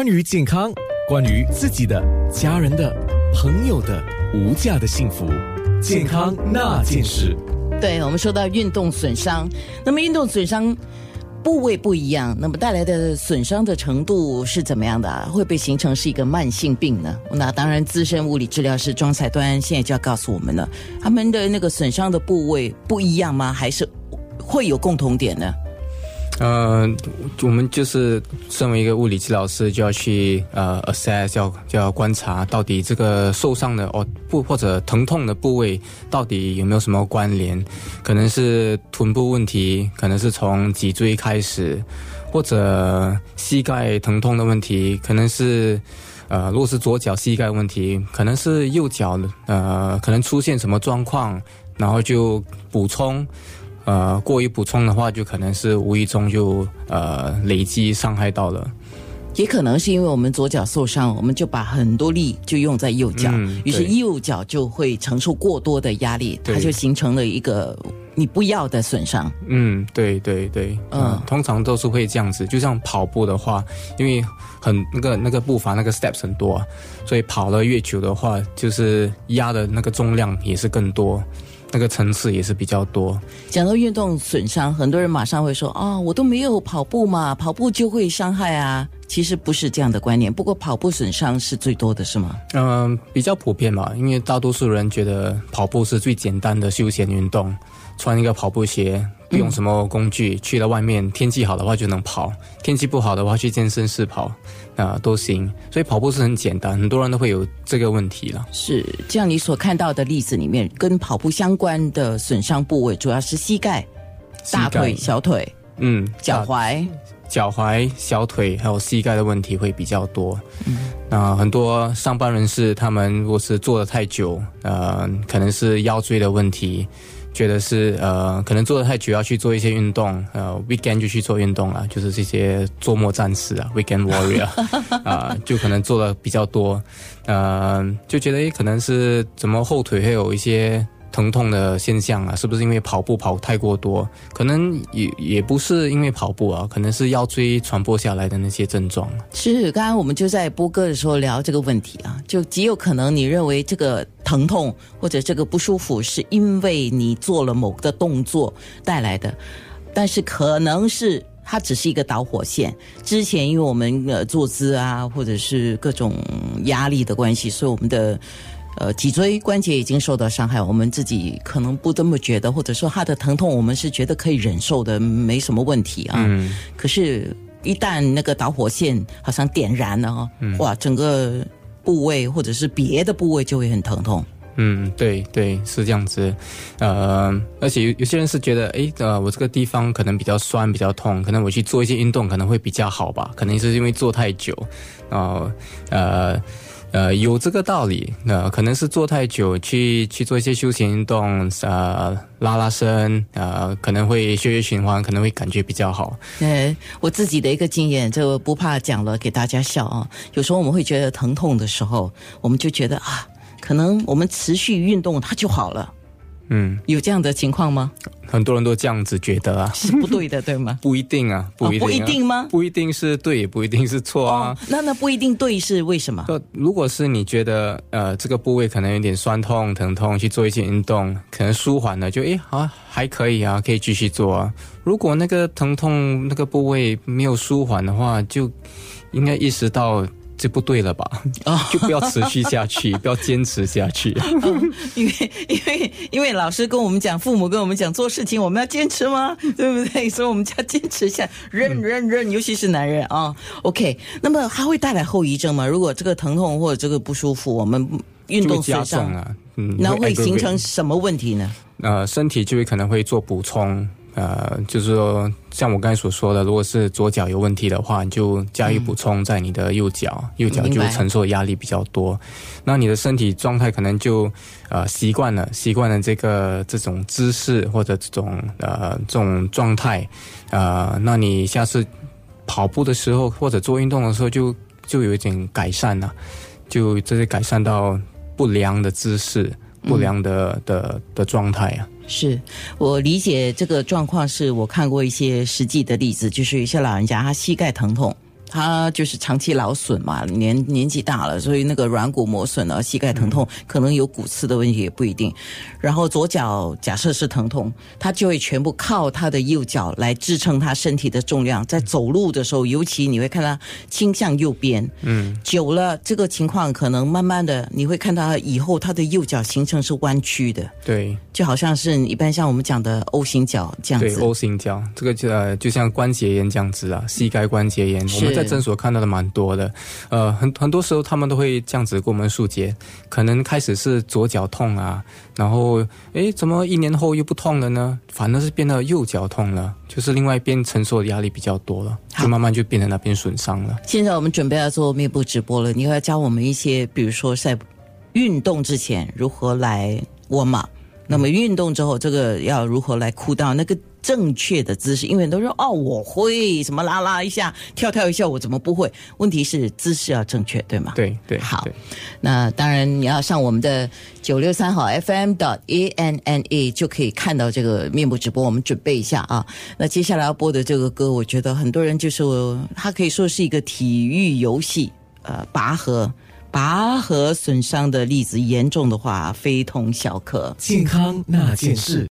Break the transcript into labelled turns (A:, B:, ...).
A: 关于健康，关于自己的、家人的、朋友的无价的幸福，健康那件事。
B: 对，我们说到运动损伤，那么运动损伤部位不一样，那么带来的损伤的程度是怎么样的啊？会不会形成是一个慢性病呢？那当然，资深物理治疗师庄彩端现在就要告诉我们了，他们的那个损伤的部位不一样吗？还是会有共同点呢？
C: 呃，我们就是身为一个物理治疗师，就要去呃 assess，要就要观察到底这个受伤的哦不或者疼痛的部位到底有没有什么关联？可能是臀部问题，可能是从脊椎开始，或者膝盖疼痛的问题，可能是呃如果是左脚膝盖问题，可能是右脚呃可能出现什么状况，然后就补充。呃，过于补充的话，就可能是无意中就呃累积伤害到了。
B: 也可能是因为我们左脚受伤，我们就把很多力就用在右脚，于是右脚就会承受过多的压力，它就形成了一个你不要的损伤。
C: 嗯，对对对，嗯，通常都是会这样子。就像跑步的话，因为很那个那个步伐那个 steps 很多，所以跑了越久的话，就是压的那个重量也是更多。那个层次也是比较多。
B: 讲到运动损伤，很多人马上会说：“啊，我都没有跑步嘛，跑步就会伤害啊。”其实不是这样的观念。不过跑步损伤是最多的是吗？
C: 嗯，比较普遍嘛，因为大多数人觉得跑步是最简单的休闲运动，穿一个跑步鞋。不用什么工具，去了外面，天气好的话就能跑；天气不好的话，去健身室跑，啊，都行。所以跑步是很简单，很多人都会有这个问题了。
B: 是，这样你所看到的例子里面，跟跑步相关的损伤部位主要是膝盖、大腿、小腿，
C: 嗯，
B: 脚踝、
C: 脚踝、小腿还有膝盖的问题会比较多。嗯，那很多上班人士，他们如果是坐的太久，呃，可能是腰椎的问题。觉得是呃，可能坐的太久，要去做一些运动。呃，weekend 就去做运动了，就是这些周末战士啊，weekend warrior 啊，就可能做的比较多。呃，就觉得诶，可能是怎么后腿会有一些。疼痛的现象啊，是不是因为跑步跑太过多？可能也也不是因为跑步啊，可能是腰椎传播下来的那些症状。
B: 是，刚刚我们就在播歌的时候聊这个问题啊，就极有可能你认为这个疼痛或者这个不舒服是因为你做了某个动作带来的，但是可能是它只是一个导火线。之前因为我们呃坐姿啊，或者是各种压力的关系，所以我们的。呃，脊椎关节已经受到伤害，我们自己可能不这么觉得，或者说他的疼痛，我们是觉得可以忍受的，没什么问题啊。嗯。可是，一旦那个导火线好像点燃了哈，哇，整个部位或者是别的部位就会很疼痛。
C: 嗯，对对，是这样子。呃，而且有有些人是觉得，哎，呃，我这个地方可能比较酸、比较痛，可能我去做一些运动可能会比较好吧？可能是因为做太久，然后呃。呃，有这个道理。那可能是坐太久，去去做一些休闲运动，呃，拉拉伸，呃，可能会血液循环，可能会感觉比较好。
B: 呃，我自己的一个经验，就不怕讲了，给大家笑啊。有时候我们会觉得疼痛的时候，我们就觉得啊，可能我们持续运动它就好了。嗯，有这样的情况吗？
C: 很多人都这样子觉得啊，
B: 是不对的，对吗？
C: 不一定啊，不一定，
B: 不一定吗？
C: 不一定是对，也不一定是错啊。
B: 那那不一定对是为什么？
C: 如果是你觉得呃这个部位可能有点酸痛、疼痛，去做一些运动，可能舒缓了，就诶好还可以啊，可以继续做啊。如果那个疼痛那个部位没有舒缓的话，就应该意识到。这不对了吧？啊，就不要持续下去，不要坚持下去。
B: 因为因为因为老师跟我们讲，父母跟我们讲，做事情我们要坚持吗？对不对？所以我们就要坚持下，忍忍忍，尤其是男人啊。OK，那么它会带来后遗症吗？如果这个疼痛或者这个不舒服，我们运动
C: 加重啊，
B: 嗯，那会形成什么问题呢？
C: 呃，身体就会可能会做补充。呃，就是说，像我刚才所说的，如果是左脚有问题的话，你就加以补充在你的右脚，右脚就承受压力比较多。那你的身体状态可能就呃习惯了，习惯了这个这种姿势或者这种呃这种状态，呃，那你下次跑步的时候或者做运动的时候，就就有一点改善了，就这些改善到不良的姿势、不良的的的状态啊。
B: 是我理解这个状况，是我看过一些实际的例子，就是有些老人家他膝盖疼痛，他就是长期劳损嘛，年年纪大了，所以那个软骨磨损了，膝盖疼痛，可能有骨刺的问题也不一定。然后左脚假设是疼痛，他就会全部靠他的右脚来支撑他身体的重量，在走路的时候，尤其你会看他倾向右边。
C: 嗯，
B: 久了这个情况，可能慢慢的你会看到以后他的右脚形成是弯曲的，
C: 对
B: 就好像是一般像我们讲的 O 型脚这样子
C: 对
B: 子。
C: ，O 型脚这个就呃就像关节炎这样子啊，膝盖关节炎，我们在诊所看到的蛮多的。呃，很很多时候他们都会这样子跟我们疏解，可能开始是左脚痛啊，然后诶，怎么一年后又不痛了呢？反而是变得右脚痛了，就是另外一边承受的压力比较多了，就慢慢就变成那边损伤了。
B: 现在我们准备要做面部直播了，你要教我们一些，比如说在运动之前如何来窝马，那么运动之后这个要如何来哭到那个正确的姿势？因为很多人说哦我会什么拉拉一下、跳跳一下，我怎么不会？问题是姿势要正确，对吗？
C: 对对，
B: 好那当然，你要上我们的九六三号 FM 的 A N N A 就可以看到这个面部直播。我们准备一下啊。那接下来要播的这个歌，我觉得很多人就是它可以说是一个体育游戏，呃，拔河。拔河损伤的例子严重的话，非同小可。
A: 健康那件事。